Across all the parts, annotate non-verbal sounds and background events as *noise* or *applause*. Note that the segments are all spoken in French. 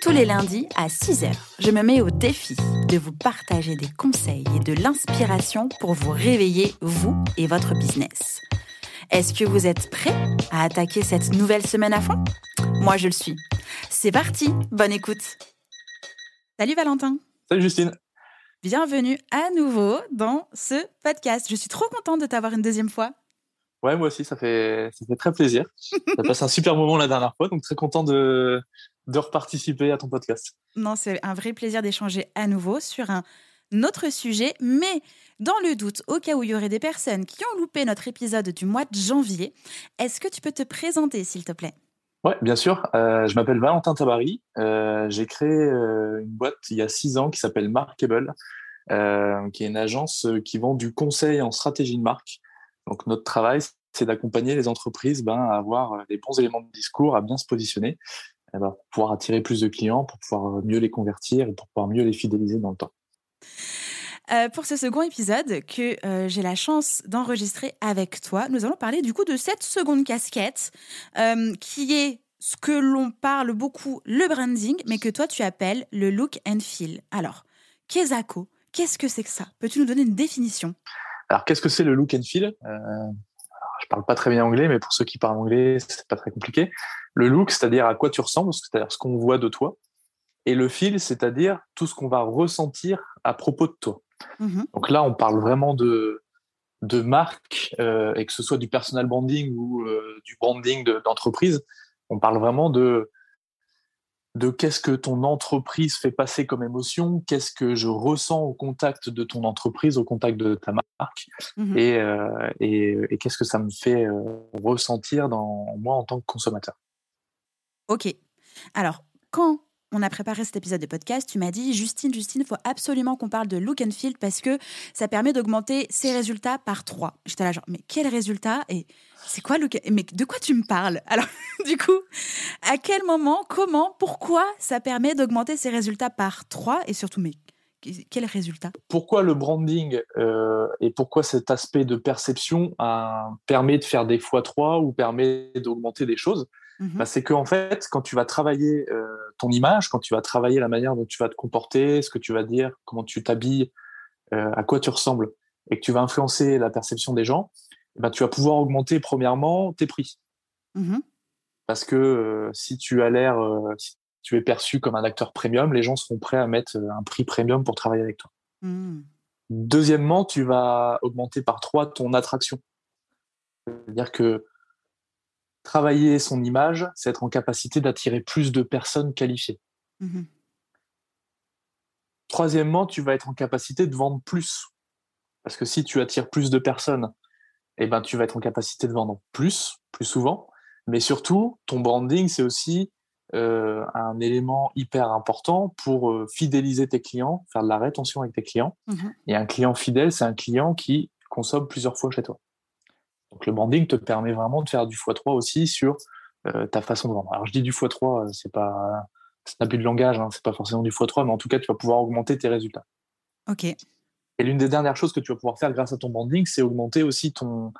Tous les lundis à 6h, je me mets au défi de vous partager des conseils et de l'inspiration pour vous réveiller, vous et votre business. Est-ce que vous êtes prêts à attaquer cette nouvelle semaine à fond? Moi, je le suis. C'est parti, bonne écoute. Salut Valentin. Salut Justine. Bienvenue à nouveau dans ce podcast. Je suis trop contente de t'avoir une deuxième fois. Ouais, moi aussi, ça fait, ça fait très plaisir. T'as passé un super moment la dernière fois, donc très content de, de reparticiper à ton podcast. Non, c'est un vrai plaisir d'échanger à nouveau sur un autre sujet, mais dans le doute, au cas où il y aurait des personnes qui ont loupé notre épisode du mois de janvier, est-ce que tu peux te présenter, s'il te plaît? Ouais, bien sûr. Euh, je m'appelle Valentin Tabary. Euh, j'ai créé euh, une boîte il y a six ans qui s'appelle Markable, qui est une agence qui vend du conseil en stratégie de marque. Donc notre travail, c'est d'accompagner les entreprises ben, à avoir les bons éléments de discours, à bien se positionner, pour pouvoir attirer plus de clients, pour pouvoir mieux les convertir et pour pouvoir mieux les fidéliser dans le temps. Euh, pour ce second épisode que euh, j'ai la chance d'enregistrer avec toi, nous allons parler du coup de cette seconde casquette euh, qui est ce que l'on parle beaucoup le branding, mais que toi tu appelles le look and feel. Alors, Kezako, qu'est-ce que c'est que ça? Peux-tu nous donner une définition? Alors, qu'est-ce que c'est le look and feel? Parle pas très bien anglais, mais pour ceux qui parlent anglais, c'est pas très compliqué. Le look, c'est-à-dire à quoi tu ressembles, c'est-à-dire ce qu'on voit de toi, et le feel, c'est-à-dire tout ce qu'on va ressentir à propos de toi. Mmh Donc là, on parle vraiment de, de marque, euh, et que ce soit du personal branding ou euh, du branding d'entreprise, on parle vraiment de, de qu'est-ce que ton entreprise fait passer comme émotion, qu'est-ce que je ressens au contact de ton entreprise, au contact de ta marque, mmh et, euh, et, et qu'est-ce que ça me fait ressentir dans moi en tant que consommateur. Ok. Alors, quand on a préparé cet épisode de podcast, tu m'as dit Justine, Justine, il faut absolument qu'on parle de look and feel parce que ça permet d'augmenter ses résultats par trois. J'étais là genre mais quel résultat et c'est quoi look mais de quoi tu me parles? *laughs* Alors du coup, à quel moment, comment, pourquoi ça permet d'augmenter ses résultats par trois et surtout mais quel résultat? Pourquoi le branding euh, et pourquoi cet aspect de perception permet de faire des fois trois ou permet d'augmenter des choses? Mmh bah, c'est qu'en fait, quand tu vas travailler euh, ton image, quand tu vas travailler la manière dont tu vas te comporter, ce que tu vas dire, comment tu t'habilles, euh, à quoi tu ressembles, et que tu vas influencer la perception des gens, ben, tu vas pouvoir augmenter premièrement tes prix. Mmh Parce que euh, si tu as l'air, si tu es perçu comme un acteur premium, les gens seront prêts à mettre un prix premium pour travailler avec toi. Mmh. Deuxièmement, tu vas augmenter par trois ton attraction. C'est-à-dire que travailler son image, c'est être en capacité d'attirer plus de personnes qualifiées. Mmh Troisièmement, tu vas être en capacité de vendre plus. Parce que si tu attires plus de personnes, eh ben, tu vas être en capacité de vendre plus, plus souvent. Mais surtout, ton branding, c'est aussi euh, un élément hyper important pour euh, fidéliser tes clients, faire de la rétention avec tes clients. Mmh Et un client fidèle, c'est un client qui consomme plusieurs fois chez toi. Donc le branding te permet vraiment de faire du x3 aussi sur euh, ta façon de vendre. Alors je dis du x3, euh, c'est pas c'est un but de langage, hein, c'est pas forcément du x3, mais en tout cas tu vas pouvoir augmenter tes résultats. Ok. Et l'une des dernières choses que tu vas pouvoir faire grâce à ton branding, c'est augmenter aussi ton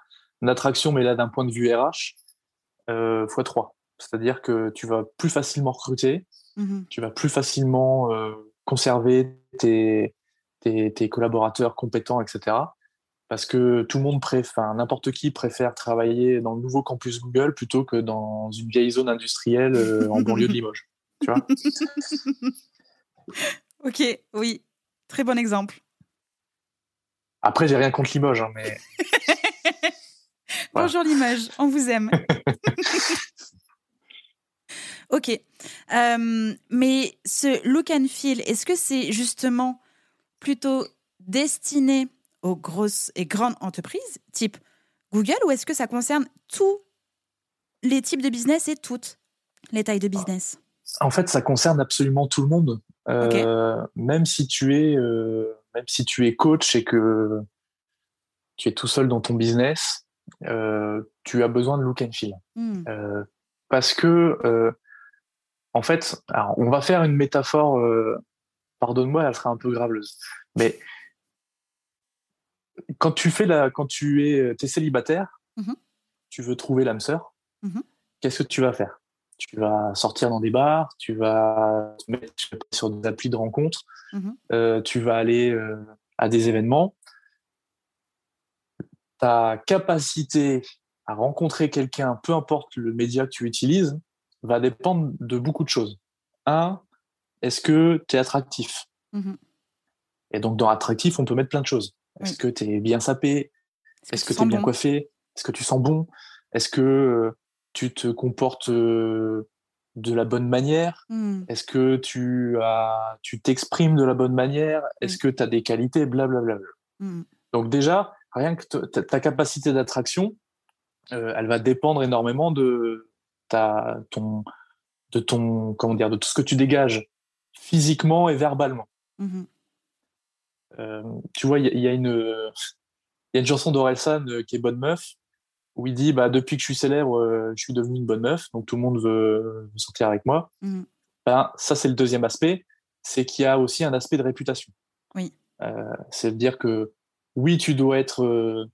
attraction, mais là d'un point de vue RH, euh, x3. C'est-à-dire que tu vas plus facilement recruter, mmh tu vas plus facilement euh, conserver tes, tes, tes, collaborateurs compétents, etc parce que tout le monde préfère, n'importe qui préfère travailler dans le nouveau campus Google plutôt que dans une vieille zone industrielle euh, en banlieue de *laughs* Limoges. Tu vois *laughs* Ok, oui, très bon exemple. Après, j'ai rien contre Limoges, hein, mais. *laughs* Bonjour Limoges, on vous aime. ok, euh, mais ce look and feel, est-ce que c'est justement plutôt destiné aux grosses et grandes entreprises, type Google, ou est-ce que ça concerne tous les types de business et toutes les tailles de business? En fait, ça concerne absolument tout le monde. Même si tu es, même si tu es coach et que tu es tout seul dans ton business, tu as besoin de look and feel. Hmm. parce que, en fait, on va faire une métaphore. Pardonne-moi, elle sera un peu graveleuse, mais quand tu fais la, quand tu es, es célibataire, mmh tu veux trouver l'âme sœur. Mmh qu'est-ce que tu vas faire? Tu vas sortir dans des bars, tu vas te mettre sur des applis de rencontres, mmh euh, tu vas aller euh, à des événements. Ta capacité à rencontrer quelqu'un, peu importe le média que tu utilises, va dépendre de beaucoup de choses. Un, est-ce que tu es attractif Et donc, dans attractif, on peut mettre plein de choses. Est-ce que tu es bien sapé? Est-ce que tu es bien coiffé? Est-ce que tu sens bon? Est-ce que euh, tu te comportes de la bonne manière? Mmh. Est-ce que tu as, tu t'exprimes de la bonne manière? Est-ce que tu as des qualités? Blablabla. Mmh. Donc déjà, rien que ta capacité d'attraction, euh, elle va dépendre énormément de ta, ton, de ton, comment dire, de tout ce que tu dégages physiquement et verbalement. Mmh euh, tu vois, il y, a une, une chanson d'Orelsan qui est Bonne Meuf, où il dit bah, Depuis que je suis célèbre, euh, je suis devenu une bonne meuf, donc tout le monde veut, sortir avec moi. Mmh. Ben, ça, c'est le deuxième aspect c'est qu'il y a aussi un aspect de réputation. Oui. Euh, c'est dire que oui, tu dois être euh,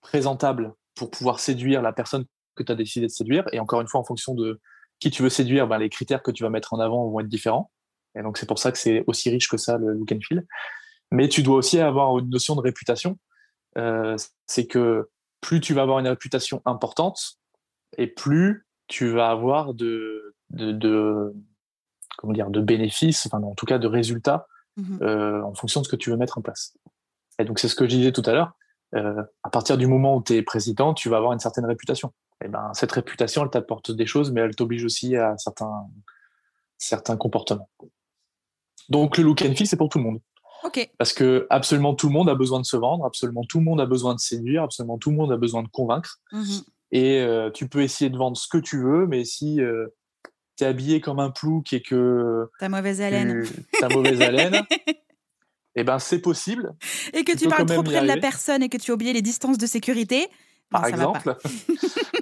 présentable pour pouvoir séduire la personne que tu as décidé de séduire. Et encore une fois, en fonction de qui tu veux séduire, ben, les critères que tu vas mettre en avant vont être différents. Et donc, c'est pour ça que c'est aussi riche que ça, le look and feel. Mais tu dois aussi avoir une notion de réputation. c'est que plus tu vas avoir une réputation importante et plus tu vas avoir de, de, comment dire, de bénéfices, enfin, en tout cas de résultats mmh euh, en fonction de ce que tu veux mettre en place. Et donc, c'est ce que je disais tout à l'heure. Euh, à partir du moment où tu es président, tu vas avoir une certaine réputation. Et ben, cette réputation, elle t'apporte des choses, mais elle t'oblige aussi à certains, certains comportements. Donc, le look and feel, c'est pour tout le monde. Parce que absolument tout le monde a besoin de se vendre, absolument tout le monde a besoin de séduire, absolument tout le monde a besoin de convaincre. Mhm. Et euh, tu peux essayer de vendre ce que tu veux, mais si euh, tu es habillé comme un plouc et que. Ta mauvaise haleine. Ta mauvaise haleine. *laughs* eh ben, c'est possible. Et que tu, parles trop près de la personne et que tu as oublié les distances de sécurité. Par exemple,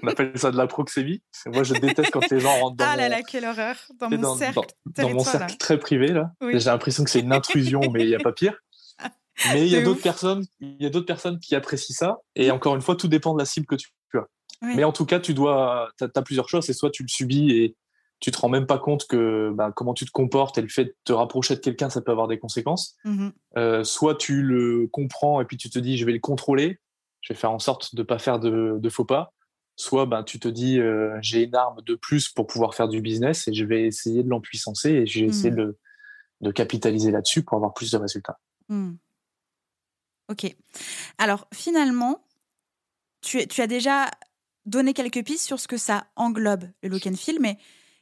on appelle ça de la proxémie. Moi, je déteste quand les gens rentrent dans ah là là, quelle horreur Dans mon cercle, dans, mon cercle très privé là. J'ai l'impression que c'est une intrusion, mais il n'y a pas pire. *laughs* Mais il y a d'autres personnes, il y a d'autres personnes qui apprécient ça. Et encore une fois, tout dépend de la cible que tu as. Mais en tout cas, tu dois, as, plusieurs choix. C'est soit tu le subis et tu te rends même pas compte que bah, comment tu te comportes et le fait de te rapprocher de quelqu'un, ça peut avoir des conséquences. Mmh euh, soit tu le comprends et puis tu te dis, je vais le contrôler je vais faire en sorte de ne pas faire de, faux pas. Soit ben, tu te dis, euh, j'ai une arme de plus pour pouvoir faire du business et je vais essayer de l'empuissancer et je vais essayer hmm. de, capitaliser là-dessus pour avoir plus de résultats. Hmm. Ok. Alors finalement, tu, tu, as déjà donné quelques pistes sur ce que ça englobe, le look and feel, mais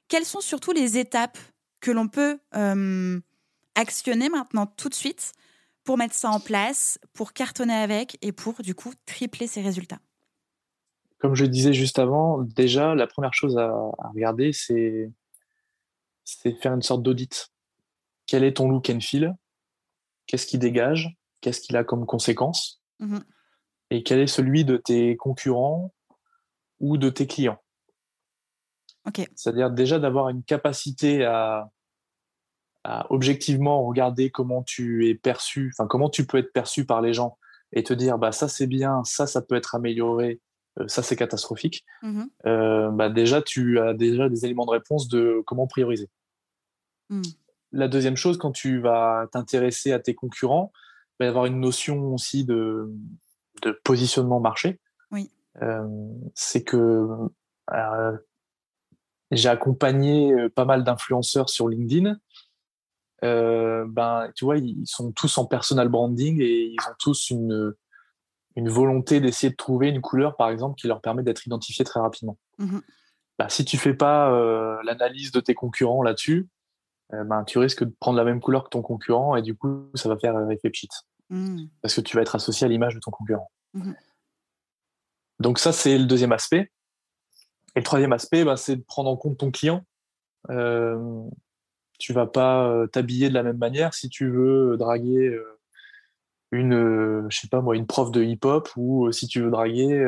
quelles sont surtout les étapes que l'on peut euh, actionner maintenant tout de suite pour mettre ça en place, pour cartonner avec et pour du coup tripler ses résultats. Comme je disais juste avant, déjà la première chose à, regarder, c'est faire une sorte d'audit. Quel est ton look and feel? Qu'est-ce qui dégage? Qu'est-ce qu'il a comme conséquence? Mmh Et quel est celui de tes concurrents ou de tes clients? C'est-à-dire déjà d'avoir une capacité à, objectivement regarder comment tu es perçu, enfin comment tu peux être perçu par les gens et te dire bah ça c'est bien, ça ça peut être amélioré, euh, ça c'est catastrophique. Mmh euh, bah déjà tu as déjà des éléments de réponse de comment prioriser. Mmh. La deuxième chose, quand tu vas t'intéresser à tes concurrents, il va y avoir une notion aussi de, de positionnement marché. Oui. Euh, c'est que j'ai accompagné pas mal d'influenceurs sur LinkedIn euh, ben, tu vois, ils sont tous en personal branding et ils ont tous une, une volonté d'essayer de trouver une couleur, par exemple, qui leur permet d'être identifiés très rapidement. Mmh bah, si tu fais pas euh, l'analyse de tes concurrents là-dessus, euh, ben, tu risques de prendre la même couleur que ton concurrent et du coup, ça va faire effet pchit. Mmh. Parce que tu vas être associé à l'image de ton concurrent. Mmh Donc ça, c'est le deuxième aspect. Et le troisième aspect, ben, c'est de prendre en compte ton client. Euh, tu vas pas t'habiller de la même manière si tu veux draguer une, je sais pas moi, une prof de hip-hop ou si tu veux draguer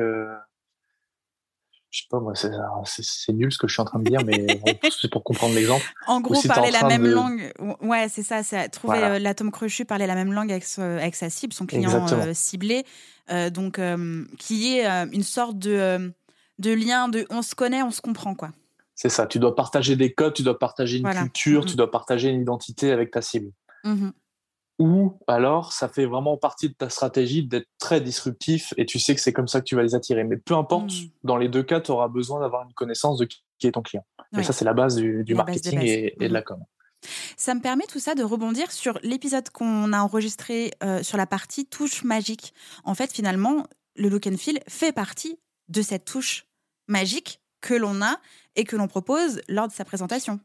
je sais pas, moi, c'est nul ce que je suis en train de dire, mais c'est pour comprendre l'exemple. *laughs* En gros, parler la même langue. Ouais, c'est ça. c'est trouver euh, l'atome crochu, parler la même langue avec, avec, sa cible, son client euh, ciblé. Euh, donc, qui est une sorte de, de lien de on se connaît, on se comprend, quoi. C'est ça. Tu dois partager des codes, tu dois partager une culture, tu dois partager une identité avec ta cible. Mmh ou alors ça fait vraiment partie de ta stratégie d'être très disruptif et tu sais que c'est comme ça que tu vas les attirer. Mais peu importe, hmm. dans les deux cas, tu auras besoin d'avoir une connaissance de qui est ton client. Et ça, c'est la base du, marketing et, de la hmm. com. Ça me permet tout ça de rebondir sur l'épisode qu'on a enregistré euh, sur la partie touche magique. En fait, finalement, le look and feel fait partie de cette touche magique que l'on a et que l'on propose lors de sa présentation.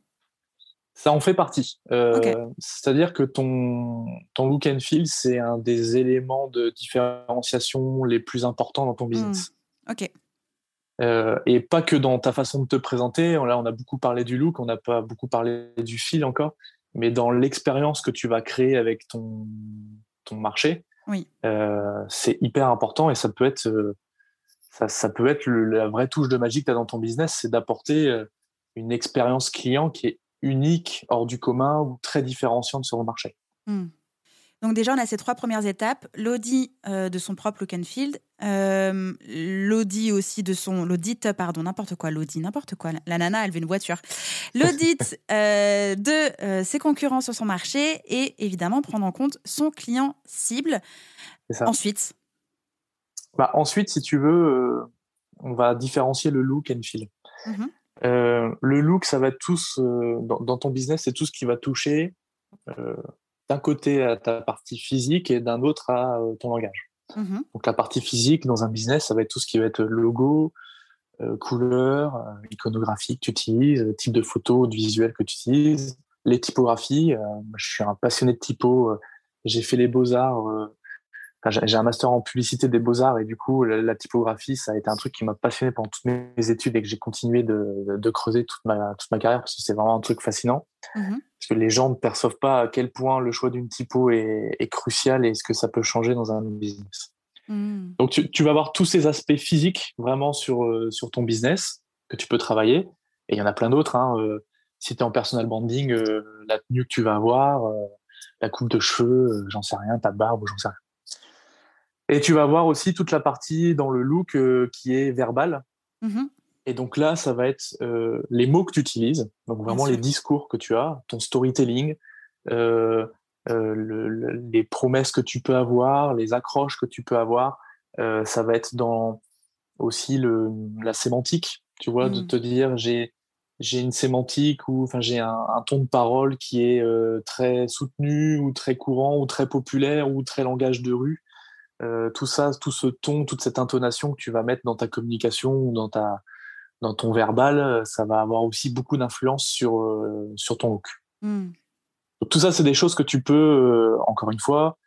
Ça en fait partie. Euh, c'est-à-dire que ton, ton look and feel, c'est un des éléments de différenciation les plus importants dans ton business. Hmm. Ok. Euh, et pas que dans ta façon de te présenter. Là, on a beaucoup parlé du look, on n'a pas beaucoup parlé du fil encore, mais dans l'expérience que tu vas créer avec ton, ton marché, oui. Euh, c'est hyper important et ça peut être, ça, ça, peut être la vraie touche de magie que tu as dans ton business, c'est d'apporter une expérience client qui est unique, hors du commun ou très différenciante sur le marché. Hmm. Donc déjà, on a ces trois premières étapes. L'audit euh, de son propre look and feel, euh, l'audit aussi de son... L'audit, pardon, n'importe quoi, l'audit, n'importe quoi. La nana, elle veut une voiture. L'audit *laughs* euh, de ses concurrents sur son marché et évidemment prendre en compte son client cible. Ensuite bah, Ensuite, si tu veux, on va différencier le look and feel. Mm-hmm. Euh, le look, ça va être tous, euh, dans, ton business, c'est tout ce qui va toucher euh, d'un côté à ta partie physique et d'un autre à ton langage. Mmh Donc la partie physique dans un business, ça va être tout ce qui va être logo, couleur, iconographie que tu utilises, type de photo, de visuel que tu utilises, les typographies. je suis un passionné de typo. j'ai fait les beaux-arts j'ai un master en publicité des beaux-arts et du coup, la, typographie, ça a été un truc qui m'a passionné pendant toutes mes études et que j'ai continué de, creuser toute ma, toute ma carrière parce que c'est vraiment un truc fascinant. Mmh parce que les gens ne perçoivent pas à quel point le choix d'une typo est, crucial et ce que ça peut changer dans un business. Mmh. Donc, tu, vas avoir tous ces aspects physiques vraiment sur, euh, sur ton business que tu peux travailler. Et il y en a plein d'autres. Hein, euh, si tu es en personal branding, euh, la tenue que tu vas avoir, la coupe de cheveux, j'en sais rien, ta barbe, j'en sais rien. Et tu vas voir aussi toute la partie dans le look euh, qui est verbal. Mmh et donc là, ça va être euh, les mots que tu utilises, donc vraiment les discours que tu as, ton storytelling, euh, les promesses que tu peux avoir, les accroches que tu peux avoir. ça va être dans aussi le, la sémantique, tu vois, de mmh. te dire j'ai j'ai une sémantique ou enfin j'ai un, un, ton de parole qui est très soutenu ou très courant ou très populaire ou très langage de rue euh, tout ça, tout ce ton, toute cette intonation que tu vas mettre dans ta communication ou dans, ta, dans ton verbal, euh, ça va avoir aussi beaucoup d'influence sur, euh, sur ton look. Hmm. tout ça, c'est des choses que tu peux, encore une fois,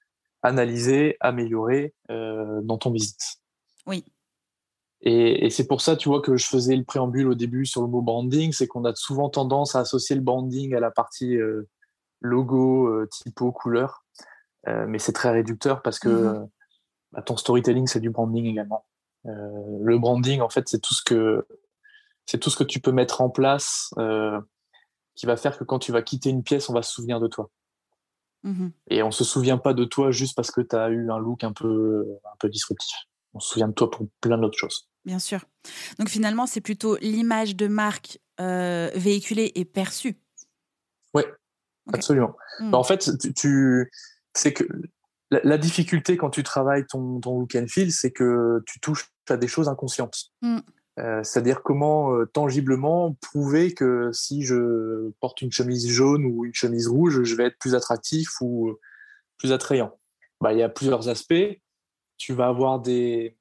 analyser, améliorer dans ton business. Oui. Et, et c'est pour ça, tu vois, que je faisais le préambule au début sur le mot branding, c'est qu'on a souvent tendance à associer le branding à la partie logo, typo, couleur. mais c'est très réducteur parce que mmh bah, ton storytelling, c'est du branding également. Euh, le branding, en fait, c'est tout ce que c'est tout ce que tu peux mettre en place euh, qui va faire que quand tu vas quitter une pièce, on va se souvenir de toi. Mmh Et on se souvient pas de toi juste parce que tu as eu un look un peu, un peu disruptif. On se souvient de toi pour plein d'autres choses. Bien sûr. Donc finalement, c'est plutôt l'image de marque euh, véhiculée et perçue. Oui, absolument. Mmh. Bah, en fait, tu, tu c'est que la, difficulté quand tu travailles ton, ton look and feel, c'est que tu touches à des choses inconscientes. Mm. Euh, c'est-à-dire comment euh, tangiblement prouver que si je porte une chemise jaune ou une chemise rouge, je vais être plus attractif ou plus attrayant. Bah, il y a plusieurs aspects. Tu vas avoir des,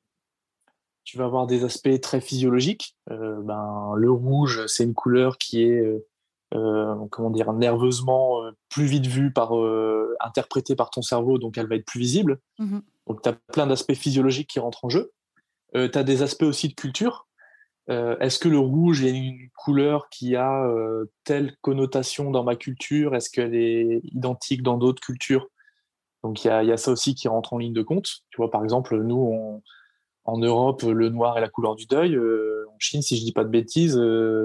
tu vas avoir des aspects très physiologiques. Euh, ben, le rouge, c'est une couleur qui est euh, comment dire, nerveusement euh, plus vite vue, par, euh, interprétée par ton cerveau, donc elle va être plus visible. Mmh donc tu as plein d'aspects physiologiques qui rentrent en jeu. tu as des aspects aussi de culture. euh, est-ce que le rouge est une couleur qui a euh, telle connotation dans ma culture? Est-ce qu'elle est identique dans d'autres cultures? Donc il y, a, ça aussi qui rentre en ligne de compte. Tu vois, par exemple, nous, en Europe, le noir est la couleur du deuil. en Chine, si je dis pas de bêtises,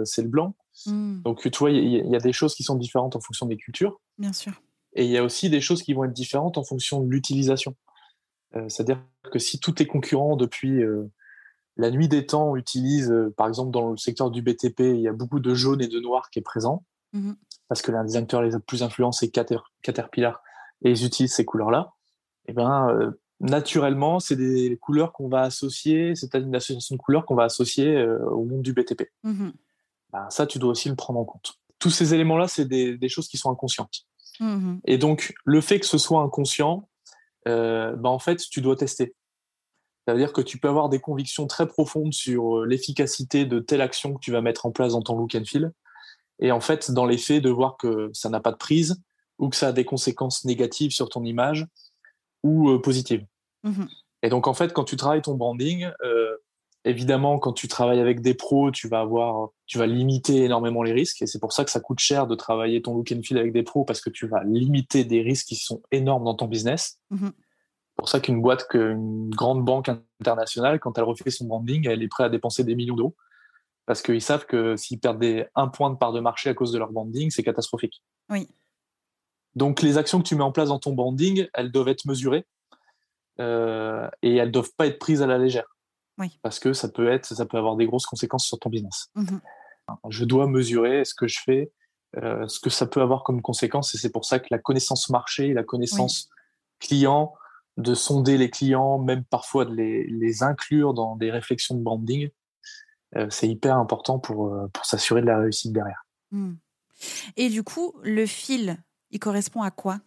c'est le blanc. Hmm. Donc tu vois, il y, y, a des choses qui sont différentes en fonction des cultures. Bien sûr. Et il y a aussi des choses qui vont être différentes en fonction de l'utilisation. C'est-à-dire que si tous tes concurrents depuis la nuit des temps utilise, euh, par exemple, dans le secteur du BTP, il y a beaucoup de jaune et de noir qui est présent, mmh parce que l'un des acteurs les plus influents, c'est Caterpillar, et ils utilisent ces couleurs-là. Et eh ben, euh, naturellement, c'est des couleurs qu'on va associer, c'est une association de couleurs qu'on va associer euh, au monde du BTP. Mmh ben, ça, tu dois aussi le prendre en compte. Tous ces éléments-là, c'est des, choses qui sont inconscientes. Mmh et donc, le fait que ce soit inconscient, ben, en fait, tu dois tester. C'est-à-dire que tu peux avoir des convictions très profondes sur euh, l'efficacité de telle action que tu vas mettre en place dans ton look and feel. Et en fait, dans les faits, de voir que ça n'a pas de prise ou que ça a des conséquences négatives sur ton image ou euh, positives. Mmh et donc, en fait, quand tu travailles ton branding, euh, évidemment, quand tu travailles avec des pros, tu vas avoir, tu vas limiter énormément les risques. Et c'est pour ça que ça coûte cher de travailler ton look and feel avec des pros parce que tu vas limiter des risques qui sont énormes dans ton business. Mmh pour ça qu'une boîte, qu'une grande banque internationale, quand elle refait son branding, elle est prête à dépenser des millions d'euros. Parce qu'ils savent que s'ils perdent des, un point de part de marché à cause de leur branding, c'est catastrophique. Oui. Donc les actions que tu mets en place dans ton branding, elles doivent être mesurées euh, et elles ne doivent pas être prises à la légère. Oui. Parce que ça peut, être, ça peut avoir des grosses conséquences sur ton business. Mmh je dois mesurer ce que je fais, euh, ce que ça peut avoir comme conséquence. Et c'est pour ça que la connaissance marché, la connaissance client, de sonder les clients, même parfois de les, inclure dans des réflexions de branding, euh, c'est hyper important pour, euh, pour s'assurer de la réussite derrière. Hmm. Et du coup, le fil, il correspond à quoi?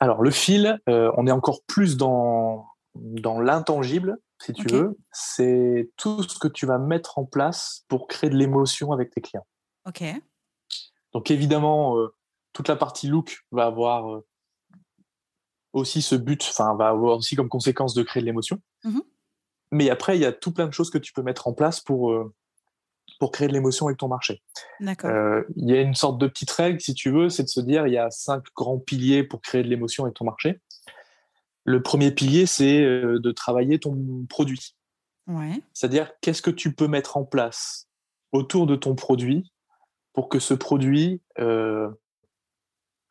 Alors, le fil, euh, on est encore plus dans, dans l'intangible, si tu veux. C'est tout ce que tu vas mettre en place pour créer de l'émotion avec tes clients. Ok. Donc, évidemment, toute la partie look va avoir aussi ce but, enfin, va avoir aussi comme conséquence de créer de l'émotion. Mmh Mais après, il y a tout plein de choses que tu peux mettre en place pour, euh, pour créer de l'émotion avec ton marché. Euh, il y a une sorte de petite règle, si tu veux, c'est de se dire il y a cinq grands piliers pour créer de l'émotion avec ton marché. Le premier pilier, c'est euh, de travailler ton produit. Ouais. C'est-à-dire, qu'est-ce que tu peux mettre en place autour de ton produit pour que ce produit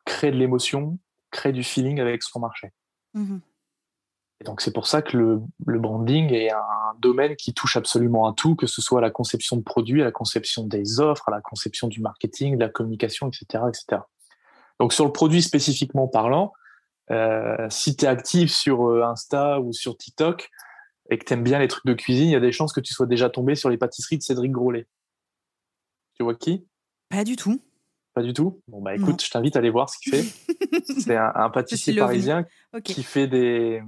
crée de l'émotion, crée du feeling avec son marché? Mmh et donc c'est pour ça que le, branding est un domaine qui touche absolument à tout, que ce soit à la conception de produits, à la conception des offres, à la conception du marketing, de la communication, etc. etc. Donc sur le produit spécifiquement parlant, euh, si tu es actif sur euh, Insta ou sur TikTok et que tu aimes bien les trucs de cuisine, il y a des chances que tu sois déjà tombé sur les pâtisseries de Cédric Grolet. Tu vois qui? Pas du tout. Pas du tout? Bon, bah écoute, je t'invite à aller voir ce qu'il fait. *laughs* c'est un, pâtissier parisien qui fait des.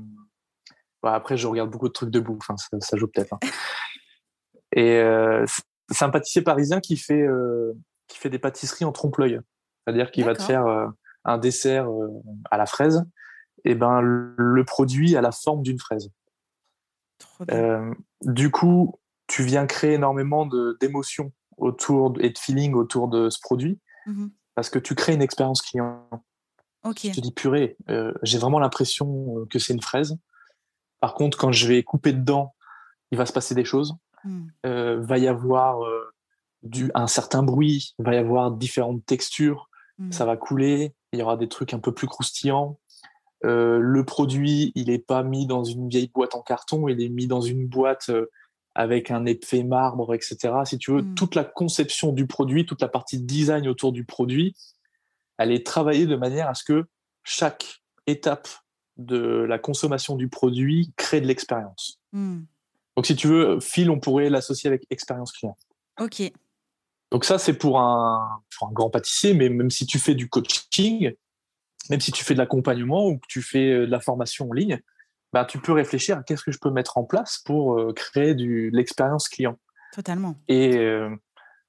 Bah, après, je regarde beaucoup de trucs de bouffe, ça, joue peut-être. Hein. *laughs* Et euh, c'est un pâtissier parisien qui fait, euh, qui fait des pâtisseries en trompe-l'œil. C'est-à-dire qu'il va te faire un dessert à la fraise, et ben le produit a la forme d'une fraise. du coup, tu viens créer énormément d'émotions autour et de feeling autour de ce produit Mmh parce que tu crées une expérience client. Tu te dis, purée, euh, j'ai vraiment l'impression euh, que c'est une fraise. Par contre, quand je vais couper dedans, il va se passer des choses. Euh, va y avoir du, un certain bruit, va y avoir différentes textures, mmh. ça va couler, il y aura des trucs un peu plus croustillants. le produit, il n'est pas mis dans une vieille boîte en carton, il est mis dans une boîte avec un effet marbre, etc. Si tu veux, mm. toute la conception du produit, toute la partie design autour du produit, elle est travaillée de manière à ce que chaque étape de la consommation du produit crée de l'expérience. Mm. Donc, si tu veux, Phil, on pourrait l'associer avec expérience client. Ok. Donc ça, c'est pour un, pour un grand pâtissier, mais même si tu fais du coaching, même si tu fais de l'accompagnement ou que tu fais de la formation en ligne, bah, tu peux réfléchir à qu'est-ce que je peux mettre en place pour euh, créer du, l'expérience client. Totalement. Et euh,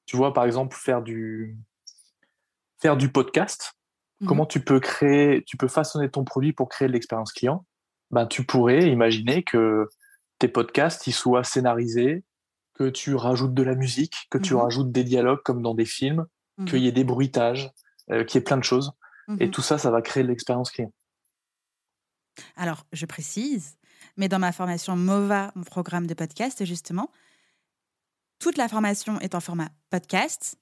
tu vois, par exemple, faire du, faire du podcast. Mmh Comment tu peux créer, tu peux façonner ton produit pour créer de l'expérience client? Bah, Tu pourrais imaginer que tes podcasts ils soient scénarisés, que tu rajoutes de la musique, que tu Mhm. rajoutes des dialogues comme dans des films, qu'il y ait des bruitages, euh, qu'il y ait plein de choses. Et Mhm. tout ça, ça va créer l'expérience client. Alors, je précise, mais dans ma formation MOVA, mon programme de podcast, justement, toute la formation est en format podcast,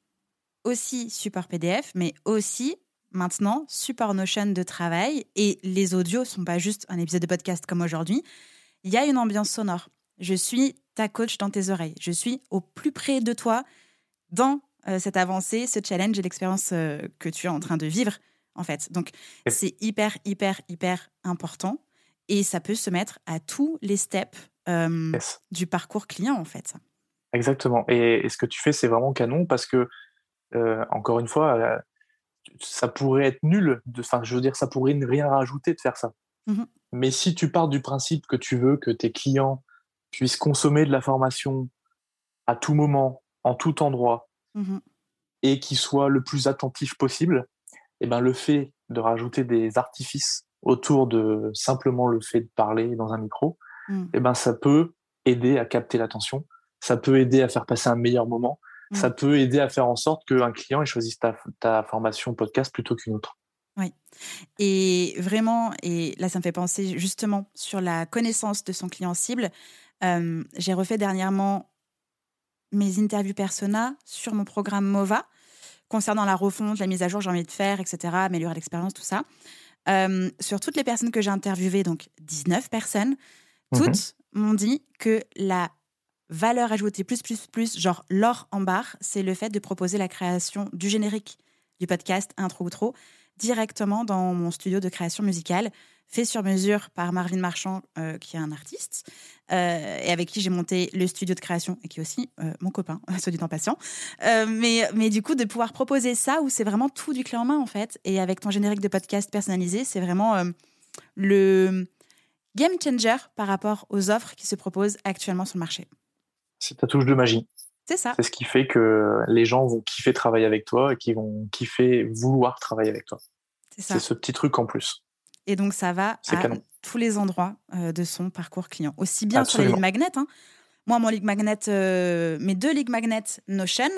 aussi support PDF, mais aussi maintenant support Notion de travail. Et les audios sont pas juste un épisode de podcast comme aujourd'hui. Il y a une ambiance sonore. Je suis ta coach dans tes oreilles. Je suis au plus près de toi dans euh, cette avancée, ce challenge et l'expérience euh, que tu es en train de vivre, en fait. Donc, c'est hyper, hyper, hyper important. Et ça peut se mettre à tous les steps euh, Yes. du parcours client, en fait. Exactement. Et, et ce que tu fais, c'est vraiment canon parce que, encore une fois, ça pourrait être nul. Enfin, je veux dire, ça pourrait ne rien rajouter de faire ça. Mhm. Mais si tu pars du principe que tu veux que tes clients puissent consommer de la formation à tout moment, en tout endroit, Mhm. et qu'ils soient le plus attentifs possible, eh ben, le fait de rajouter des artifices autour de simplement le fait de parler dans un micro, Mhm. eh ben, ça peut aider à capter l'attention, ça peut aider à faire passer un meilleur moment, Mm. ça peut aider à faire en sorte qu'un client il choisisse ta, ta formation podcast plutôt qu'une autre. Et vraiment, et là, ça me fait penser justement sur la connaissance de son client cible. Euh, J'ai refait dernièrement mes interviews persona sur mon programme MOVA concernant la refonte, la mise à jour j'ai envie de faire, etc., améliorer l'expérience, tout ça. Euh, sur toutes les personnes que j'ai interviewées, donc 19 personnes, Mhm. toutes m'ont dit que la valeur ajoutée plus, plus, plus, genre l'or en barre, c'est le fait de proposer la création du générique du podcast, intro, outro, directement dans mon studio de création musicale, fait sur mesure par Marvin Marchand, euh, qui est un artiste, euh, et avec qui j'ai monté le studio de création, et qui est aussi euh, mon copain, *laughs* soit dit en patient. Mais, mais du coup, de pouvoir proposer ça, où c'est vraiment tout du clé en main, en fait, et avec ton générique de podcast personnalisé, c'est vraiment le game changer par rapport aux offres qui se proposent actuellement sur le marché. C'est ta touche de magie. C'est ça. C'est ce qui fait que les gens vont kiffer travailler avec toi et qui vont kiffer vouloir travailler avec toi. C'est ça. C'est ce petit truc en plus. Et donc, ça va à canon. tous les endroits euh, de son parcours client. Aussi bien sur les lignes magnets. hein. Moi, mon ligue magnet, euh, mes deux ligues magnets Notion,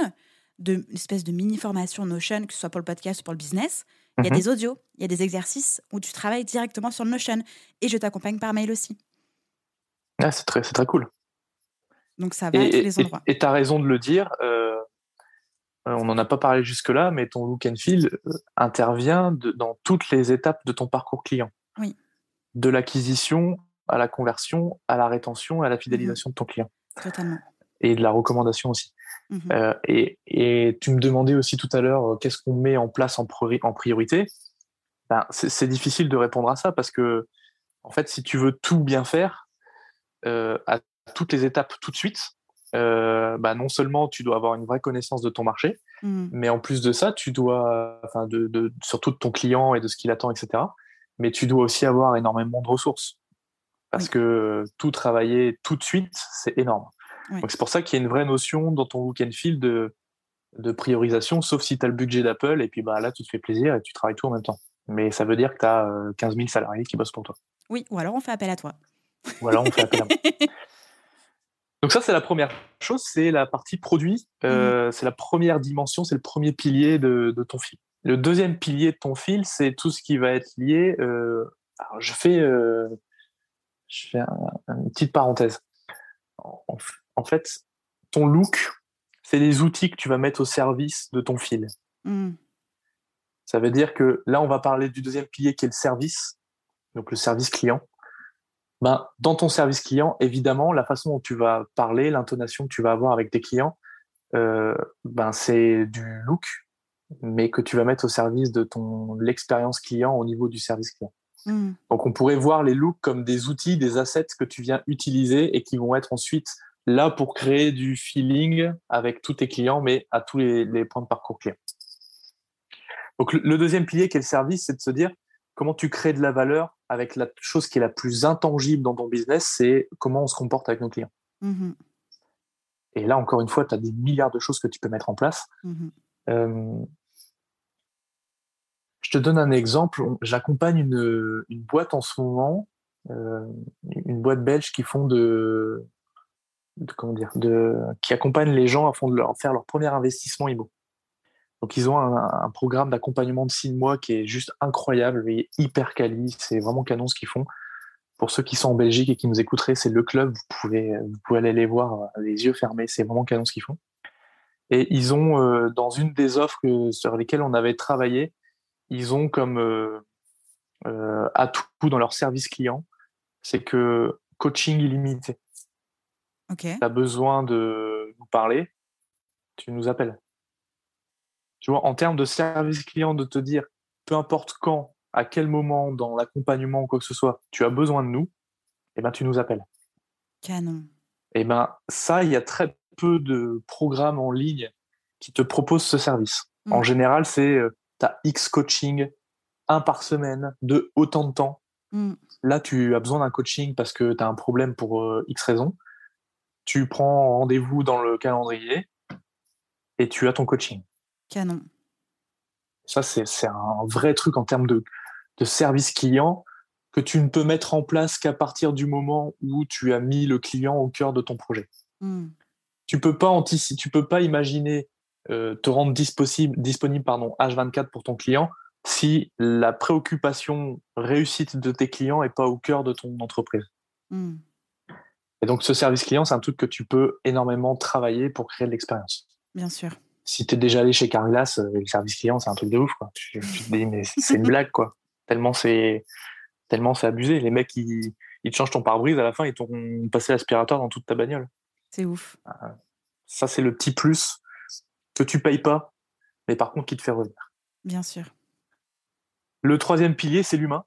de, une espèce de mini-formation Notion, que ce soit pour le podcast ou pour le business, il y a Mhm. des audios, il y a des exercices où tu travailles directement sur Notion. Et je t'accompagne par mail aussi. Ah, c'est très, très cool. Donc, ça va à tous les endroits. tu as raison de le dire. euh, on n'en a pas parlé jusque-là, mais ton look and feel euh, intervient de- dans toutes les étapes de ton parcours client. Oui. De l'acquisition à la conversion, à la rétention, à la Mhm. fidélisation de ton client. Totalement. Et de la recommandation aussi. Mhm. Euh, et, et tu me demandais aussi tout à l'heure euh, qu'est-ce qu'on met en place en, priori- en priorité? Ben, c'est c'est difficile de répondre à ça parce que, en fait, si tu veux tout bien faire euh, à toutes les étapes tout de suite, euh, bah, non seulement tu dois avoir une vraie connaissance de ton marché, Mhm. mais en plus de ça, tu dois, enfin, de, de- surtout de ton client et de ce qu'il attend, etc. Mais tu dois aussi avoir énormément de ressources parce Oui. que tout travailler tout de suite, c'est énorme. Oui. Donc c'est pour ça qu'il y a une vraie notion dans ton look and feel de, de priorisation, sauf si tu as le budget d'Apple et puis bah, là, tu te fais plaisir et tu travailles tout en même temps. Mais ça veut dire que tu as 15 000 salariés qui bossent pour toi. Oui, ou alors on fait appel à toi. Ou alors on fait appel à moi. *laughs* Donc ça, c'est la première chose, c'est la partie produit. Euh, C'est la première dimension, c'est le premier pilier de, de ton fil. Le deuxième pilier de ton fil, c'est tout ce qui va être lié. euh, alors je fais, euh, je fais un- une petite parenthèse. En, fait, ton look, c'est les outils que tu vas mettre au service de ton fil. Mhm. Ça veut dire que là, on va parler du deuxième pilier qui est le service, donc le service client. Ben, dans ton service client, évidemment, la façon dont tu vas parler, l'intonation que tu vas avoir avec tes clients, euh, ben, c'est du look, mais que tu vas mettre au service de ton l'expérience client au niveau du service client. Mhm. Donc, on pourrait voir les looks comme des outils, des assets que tu viens utiliser et qui vont être ensuite là pour créer du feeling avec tous tes clients, mais à tous les, les points de parcours client. Donc, le, le deuxième pilier qui est le service, c'est de se dire comment tu crées de la valeur avec la chose qui est la plus intangible dans ton business, c'est comment on se comporte avec nos clients. Mhm. Et là, encore une fois, tu as des milliards de choses que tu peux mettre en place. Mhm. Euh, je te donne un exemple. J'accompagne une, une boîte en ce moment, euh, une boîte belge qui font de, comment dire, de, qui accompagnent les gens afin de leur faire leur premier investissement IMO. Donc, ils ont un, programme d'accompagnement de six mois qui est juste incroyable et hyper quali. C'est vraiment canon ce qu'ils font. Pour ceux qui sont en Belgique et qui nous écouteraient, c'est le club. Vous pouvez, vous pouvez aller les voir euh, les yeux fermés. C'est vraiment canon ce qu'ils font. Et ils ont, euh, dans une des offres sur lesquelles on avait travaillé, ils ont comme euh, atout dans leur service client, c'est que coaching illimité. Tu as besoin de nous parler, tu nous appelles. Tu vois, en termes de service client, de te dire, peu importe quand, à quel moment, dans l'accompagnement ou quoi que ce soit, tu as besoin de nous, eh ben, tu nous appelles. Canon. Eh ben, ça, il y a très peu de programmes en ligne qui te proposent ce service. En mmh. général, c'est euh, tu as X coaching, un par semaine, de autant de temps. Mmh. Là, tu as besoin d'un coaching parce que tu as un problème pour euh, X raisons tu prends rendez-vous dans le calendrier et tu as ton coaching. Canon. Ça, c'est un vrai truc en termes de, service client que tu ne peux mettre en place qu'à partir du moment où tu as mis le client au cœur de ton projet. Hmm. Tu peux pas tu peux pas imaginer euh, te rendre disponible, disponible pardon, H24 pour ton client si la préoccupation réussite de tes clients n'est pas au cœur de ton entreprise. Hmm. Et donc, ce service client, c'est un truc que tu peux énormément travailler pour créer de l'expérience. Bien sûr. Si tu es déjà allé chez Carglass, euh, le service client, c'est un truc de ouf. Quoi. Tu, te dis, mais c'est une blague, quoi. Tellement c'est tellement c'est abusé. Les mecs, ils, ils te changent ton pare-brise à la fin, ils t'ont passé l'aspirateur dans toute ta bagnole. C'est ouf. Euh, ça, c'est le petit plus que tu payes pas, mais par contre qui te fait revenir. Bien sûr. Le troisième pilier, c'est l'humain.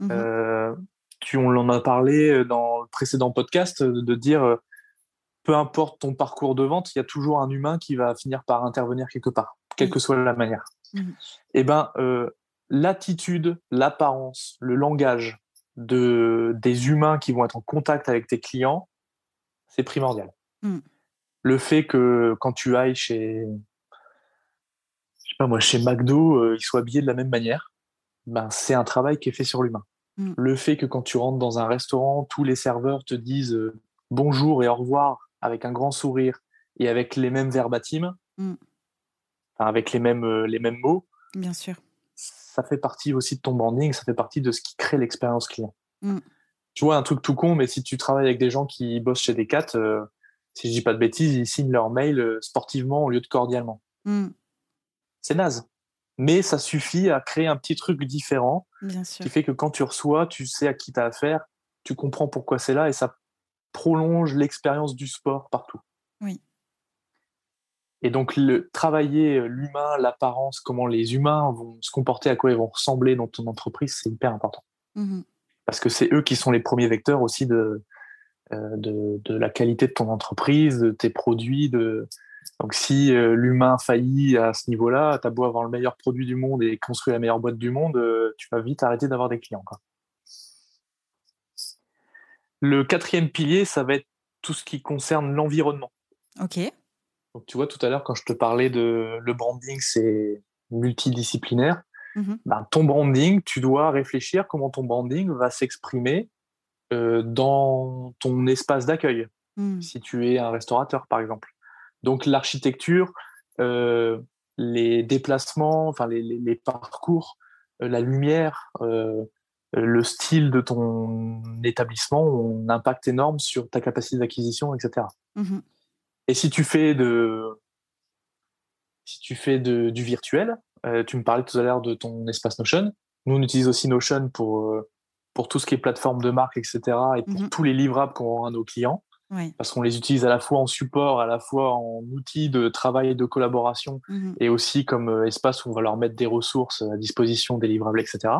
Mmh euh, on en a parlé dans le précédent podcast, de dire peu importe ton parcours de vente, il y a toujours un humain qui va finir par intervenir quelque part, quelle que soit la manière. Mmh. Et eh ben, l'attitude, l'apparence, le langage de, des humains qui vont être en contact avec tes clients, c'est primordial. Mmh. Le fait que quand tu ailles chez, je sais pas moi, chez McDo, ils soient habillés de la même manière, ben, c'est un travail qui est fait sur l'humain. Mm. Le fait que quand tu rentres dans un restaurant, tous les serveurs te disent euh, bonjour et au revoir avec un grand sourire et avec les mêmes verbatims, mm. avec les mêmes, euh, les mêmes mots. Bien sûr. Ça fait partie aussi de ton branding, ça fait partie de ce qui crée l'expérience client. Mm. Tu vois, un truc tout con, mais si tu travailles avec des gens qui bossent chez Decat, euh, si je dis pas de bêtises, ils signent leur mail sportivement au lieu de cordialement. C'est naze mais ça suffit à créer un petit truc différent qui fait que quand tu reçois, tu sais à qui tu as affaire, tu comprends pourquoi c'est là et ça prolonge l'expérience du sport partout. Oui. Et donc, le, travailler euh, l'humain, l'apparence, comment les humains vont se comporter, à quoi ils vont ressembler dans ton entreprise, c'est hyper important. Mmh Parce que c'est eux qui sont les premiers vecteurs aussi de, euh, de, de, la qualité de ton entreprise, de tes produits, de, donc si euh, l'humain faillit à ce niveau-là, tu as beau avoir le meilleur produit du monde et construire la meilleure boîte du monde, euh, tu vas vite arrêter d'avoir des clients. Le quatrième pilier, ça va être tout ce qui concerne l'environnement. Ok. Donc tu vois, tout à l'heure, quand je te parlais de le branding, c'est multidisciplinaire. Mhm. Ben, ton branding, tu dois réfléchir comment ton branding va s'exprimer euh, dans ton espace d'accueil. Hmm. Si tu es un restaurateur, par exemple. Donc l'architecture, euh, les déplacements, enfin les, parcours, euh, la lumière, le style de ton établissement ont un impact énorme sur ta capacité d'acquisition, etc. Mmh Et si tu fais de, si tu fais de, du virtuel, tu me parlais tout à l'heure de ton espace Notion. Nous, on utilise aussi Notion pour, pour tout ce qui est plateforme de marque, etc. et pour mmh tous les livrables qu'on rend à nos clients. Parce qu'on les utilise à la fois en support, à la fois en outil de travail et de collaboration, mmh et aussi comme euh, espace où on va leur mettre des ressources à disposition, des livrables, etc.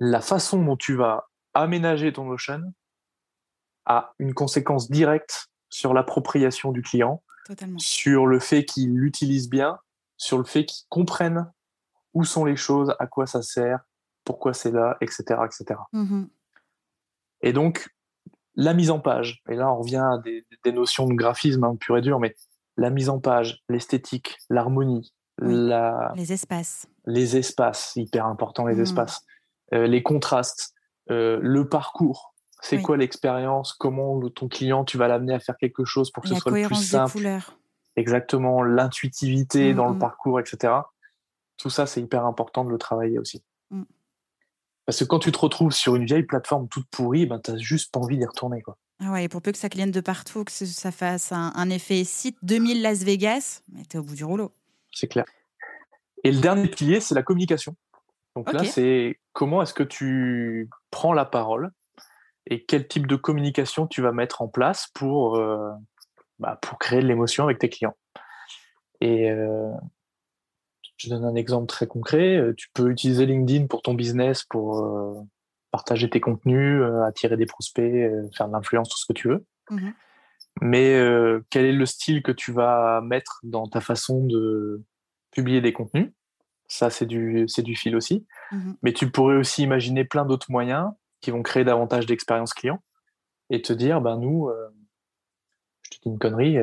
La façon dont tu vas aménager ton Notion a une conséquence directe sur l'appropriation du client, sur le fait qu'il l'utilise bien, sur le fait qu'il comprenne où sont les choses, à quoi ça sert, pourquoi c'est là, etc. etc. Mmh et donc, la mise en page, et là on revient à des, notions de graphisme hein, pur et dur, mais la mise en page, l'esthétique, l'harmonie, les espaces. Les espaces, hyper important les mmh. espaces, les contrastes, euh, le parcours, C'est quoi l'expérience? Comment ton client, tu vas l'amener à faire quelque chose pour que ce soit le plus simple? couleurs. Exactement, l'intuitivité dans le parcours, etc. Tout ça, c'est hyper important de le travailler aussi. Mm. Parce que quand tu te retrouves sur une vieille plateforme toute pourrie, ben, tu n'as juste pas envie d'y retourner. Quoi. Ah ouais, pour peu que ça cliente de partout, que ça fasse un, effet site 2000 Las Vegas, tu es au bout du rouleau. C'est clair. Et le dernier pilier, c'est la communication. Donc là, c'est comment est-ce que tu prends la parole et quel type de communication tu vas mettre en place pour, euh, bah, pour créer de l'émotion avec tes clients. Et euh, je donne un exemple très concret. Euh, tu peux utiliser LinkedIn pour ton business, pour euh, partager tes contenus, attirer des prospects, faire de l'influence, tout ce que tu veux. Mmh Mais quel est le style que tu vas mettre dans ta façon de publier des contenus? Ça, c'est du, c'est du fil aussi. Mmh Mais tu pourrais aussi imaginer plein d'autres moyens qui vont créer davantage d'expérience client et te dire, ben nous, je te dis une connerie,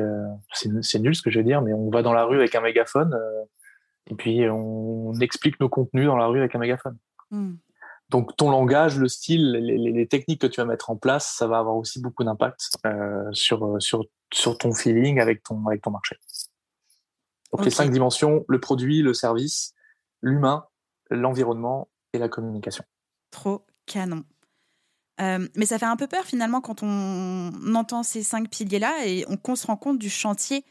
c'est, nul ce que je vais dire, mais on va dans la rue avec un mégaphone et puis, on explique nos contenus dans la rue avec un mégaphone. Hmm. Donc, ton langage, le style, les, techniques que tu vas mettre en place, ça va avoir aussi beaucoup d'impact euh, sur, sur, sur ton feeling avec ton, avec ton marché. Donc, les cinq dimensions, le produit, le service, l'humain, l'environnement et la communication. Trop canon. Euh, mais ça fait un peu peur finalement quand on entend ces cinq piliers-là et on, se rend compte du chantier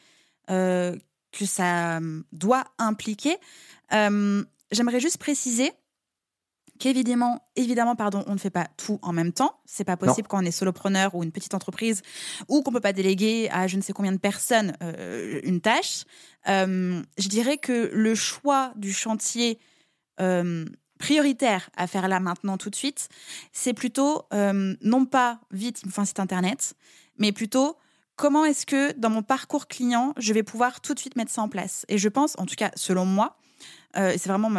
euh, que ça hum, doit impliquer. Hum, j'aimerais juste préciser qu'évidemment, évidemment, pardon, on ne fait pas tout en même temps. C'est pas possible quand on est solopreneur ou une petite entreprise ou qu'on peut pas déléguer à je ne sais combien de personnes euh, une tâche. Hum, je dirais que le choix du chantier prioritaire à faire là maintenant tout de suite, c'est plutôt non pas vite, il me faut un site internet, mais plutôt comment est-ce que dans mon parcours client, je vais pouvoir tout de suite mettre ça en place Et je pense, en tout cas, selon moi, euh, c'est vraiment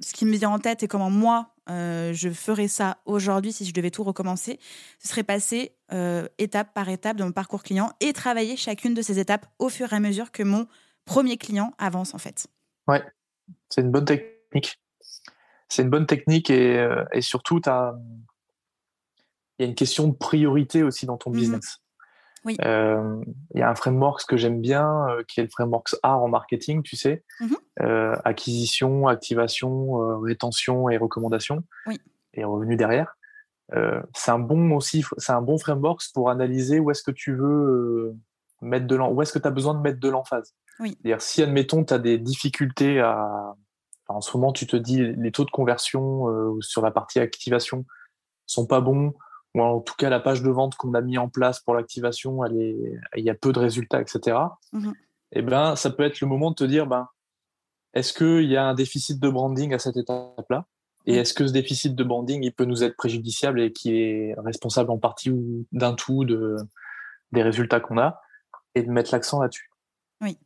ce qui me vient en tête et comment moi, euh, je ferais ça aujourd'hui si je devais tout recommencer, ce serait passer euh, étape par étape dans mon parcours client et travailler chacune de ces étapes au fur et à mesure que mon premier client avance en fait. Ouais, c'est une bonne technique. C'est une bonne technique et, surtout, il y a une question de priorité aussi dans ton mmh business. Euh, il y a un framework que j'aime bien, euh, qui est le framework A en marketing, tu sais. Mmh euh, acquisition, activation, rétention et recommandation. Et revenu derrière. c'est un bon aussi, c'est un bon framework pour analyser où est-ce que tu veux mettre de où est-ce que tu as besoin de mettre de l'emphase. Oui. C'est-à-dire si admettons tu as des difficultés à en ce moment tu te dis les taux de conversion sur la partie activation sont pas bons ou en tout cas la page de vente qu'on a mis en place pour l'activation, il y a peu de résultats, etc. Mmh Et eh ben, ça peut être le moment de te dire, ben, est-ce qu'il y a un déficit de branding à cette étape-là? Et est-ce que ce déficit de branding, il peut nous être préjudiciable et qui est responsable en partie ou d'un tout de, des résultats qu'on a Et de mettre l'accent là-dessus? Oui.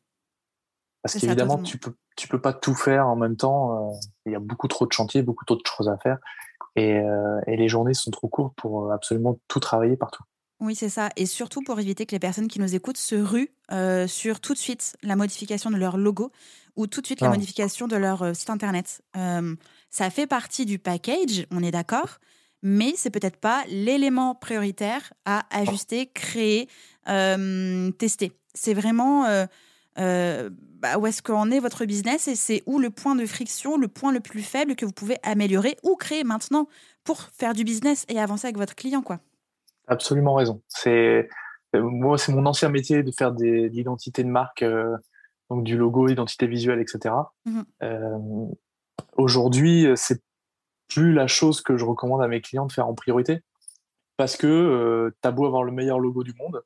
Parce qu'évidemment, tu peux, tu peux pas tout faire en même temps. Euh, il y a beaucoup trop de chantiers, beaucoup trop de choses à faire. Euh, et, les journées sont trop courtes pour euh, absolument tout travailler partout. Oui, c'est ça. Et surtout pour éviter que les personnes qui nous écoutent se ruent euh, sur tout de suite la modification de leur logo ou tout de suite la modification de leur site internet. ça fait partie du package, on est d'accord, mais c'est peut-être pas l'élément prioritaire à ajuster, créer, tester. C'est vraiment bah, où est-ce qu'en est votre business et c'est où le point de friction, le point le plus faible que vous pouvez améliorer ou créer maintenant pour faire du business et avancer avec votre client, quoi? Absolument raison. C'est euh, moi, c'est mon ancien métier de faire des, l'identité de marque, euh, donc du logo, identité visuelle, etc. Mmh euh, aujourd'hui, c'est plus la chose que je recommande à mes clients de faire en priorité, parce que tu as beau avoir le meilleur logo du monde,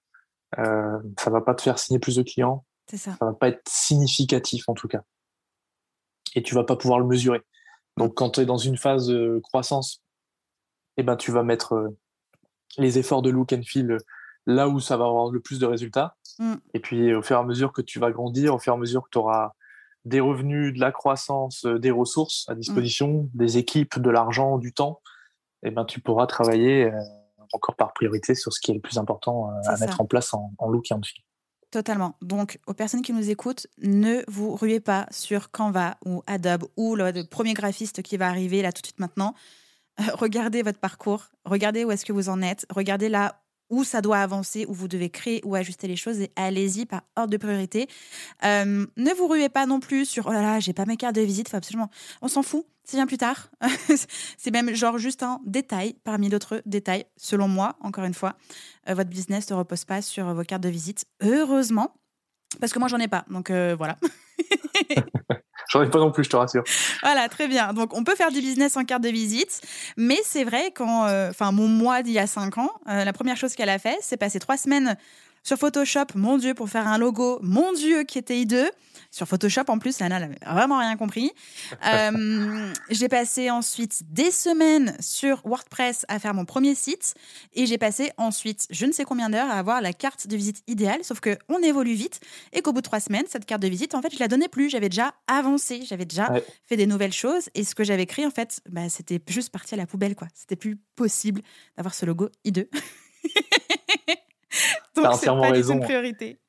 ça va pas te faire signer plus de clients, ça. va pas être significatif en tout cas. Et tu vas pas pouvoir le mesurer. Donc quand tu es dans une phase de croissance, eh ben, tu vas mettre euh, les efforts de look and feel euh, là où ça va avoir le plus de résultats. Mm. Et puis au fur et à mesure que tu vas grandir, au fur et à mesure que tu auras des revenus, de la croissance, euh, des ressources à disposition, mm. des équipes, de l'argent, du temps, eh ben, tu pourras travailler encore par priorité sur ce qui est le plus important à mettre en place en, en look et en feel. Totalement. Donc, aux personnes qui nous écoutent, ne vous ruez pas sur Canva ou Adobe ou le, premier graphiste qui va arriver là tout de suite maintenant. regardez votre parcours, regardez où est-ce que vous en êtes, regardez là où ça doit avancer, où vous devez créer ou ajuster les choses et allez-y par ordre de priorité. Euh, ne vous ruez pas non plus sur oh là là, j'ai pas mes cartes de visite, faut absolument. On s'en fout, c'est bien plus tard. *laughs* c'est même genre juste un détail parmi d'autres détails, selon moi, encore une fois. Euh, votre business ne repose pas sur vos cartes de visite, heureusement, parce que moi j'en ai pas, donc euh, voilà. *laughs* J'en ai pas non plus, je te rassure. Voilà, très bien. Donc, on peut faire du business en carte de visite, mais c'est vrai, quand, euh, enfin, mon mois d'il y a cinq ans, euh, la première chose qu'elle a fait, c'est passer trois semaines sur Photoshop, mon Dieu, pour faire un logo, mon Dieu, qui était hideux. Sur Photoshop, en plus, Lana n'avait vraiment rien compris. Euh, *laughs* j'ai passé ensuite des semaines sur WordPress à faire mon premier site. Et j'ai passé ensuite je ne sais combien d'heures à avoir la carte de visite idéale. Sauf qu'on évolue vite et qu'au bout de trois semaines, cette carte de visite, en fait, je la donnais plus. J'avais déjà avancé, j'avais déjà fait des nouvelles choses. Et ce que j'avais créé, en fait, bah, c'était juste parti à la poubelle. quoi. C'était plus possible d'avoir ce logo hideux. *laughs* *laughs* Donc, c'est pas raison. priorité.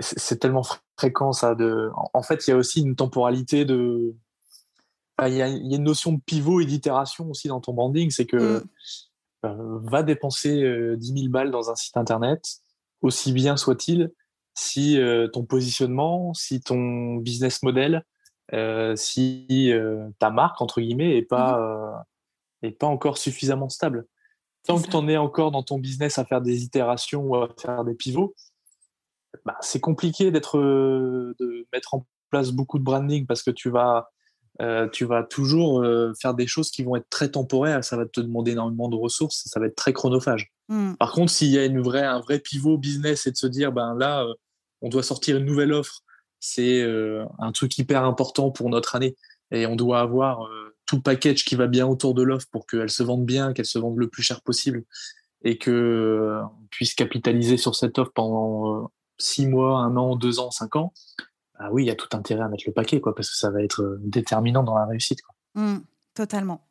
C'est tellement fréquent ça. De... En fait, il y a aussi une temporalité de. Il y, a, une notion de pivot et d'itération aussi dans ton branding. C'est que mm. euh, va dépenser 10 euh, 000 balles dans un site internet, aussi bien soit-il, si euh, ton positionnement, si ton business model, si ta marque, entre guillemets, n'est pas, mm. est pas encore suffisamment stable tant que tu en es encore dans ton business à faire des itérations ou à faire des pivots, bah, c'est compliqué d'être, euh, de mettre en place beaucoup de branding parce que tu vas, euh, tu vas toujours euh, faire des choses qui vont être très temporaires. Ça va te demander énormément de ressources. Ça va être très chronophage. Mmh. Par contre, s'il y a une vraie, un vrai pivot business et de se dire, ben là, on doit sortir une nouvelle offre, c'est un truc hyper important pour notre année et on doit avoir tout package qui va bien autour de l'offre pour qu'elle se vende bien, qu'elle se vende le plus cher possible et que euh, puisse capitaliser sur cette offre pendant euh, six mois, un an, deux ans, cinq ans, ah oui, il y a tout intérêt à mettre le paquet, quoi, parce que ça va être euh, déterminant dans la réussite. Mmh, totalement.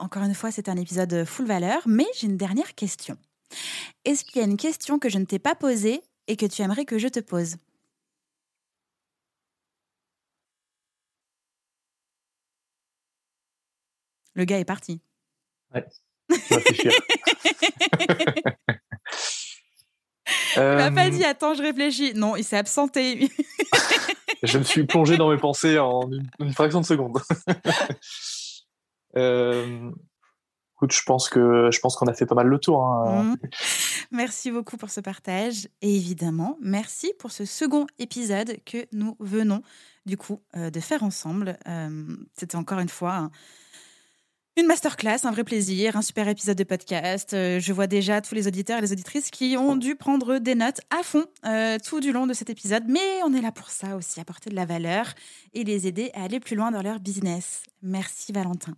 encore une fois, c'est un épisode full valeur, mais j'ai une dernière question. Est-ce qu'il y a une question que je ne t'ai pas posée et que tu aimerais que je te pose? Le gars est parti. Ouais. *laughs* Il m'a pas dit attends, je réfléchis. Non, il s'est absenté. *laughs* je me suis plongé dans mes pensées en une, fraction de seconde. *laughs* euh, écoute, je pense que je pense qu'on a fait pas mal le tour. Hein. Mmh. Merci beaucoup pour ce partage et évidemment, merci pour ce second épisode que nous venons du coup euh, de faire ensemble. Euh, c'était encore une fois une masterclass, un vrai plaisir, un super épisode de podcast. Euh, je vois déjà tous les auditeurs et les auditrices qui ont dû prendre des notes à fond euh, tout du long de cet épisode. Mais on est là pour ça aussi, apporter de la valeur et les aider à aller plus loin dans leur business. Merci Valentin.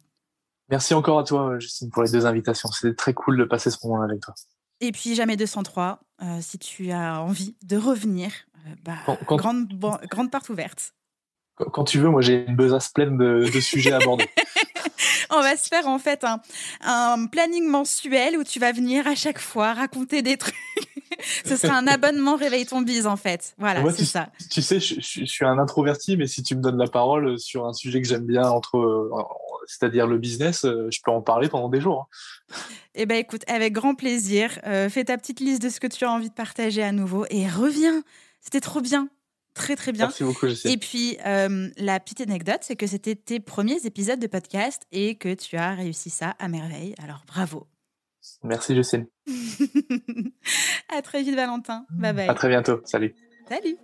Merci encore à toi, Justine, pour les deux invitations. C'était très cool de passer ce moment avec toi. Et puis jamais 203, euh, si tu as envie de revenir, bah, grande, grande porte ouverte. Quand tu veux, moi j'ai une besace pleine de, de sujets à aborder. *laughs* *laughs* on va se faire en fait un, planning mensuel où tu vas venir à chaque fois raconter des trucs. *laughs* Ce sera un abonnement Réveille ton bise en fait. Voilà, c'est ça. Tu sais, je, suis un introverti, mais si tu me donnes la parole sur un sujet que j'aime bien, entre, c'est-à-dire le business, euh, je peux en parler pendant des jours. Hein. Eh ben écoute, avec grand plaisir. Euh, fais ta petite liste de ce que tu as envie de partager à nouveau et reviens. C'était trop bien très très bien. Merci beaucoup, Et puis, euh, la petite anecdote, c'est que c'était tes premiers épisodes de podcast et que tu as réussi ça à merveille. Alors, bravo. Merci, Justine. *laughs* à très vite, Valentin. Bye bye. À très bientôt. Salut. Salut.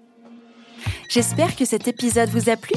J'espère que cet épisode vous a plu.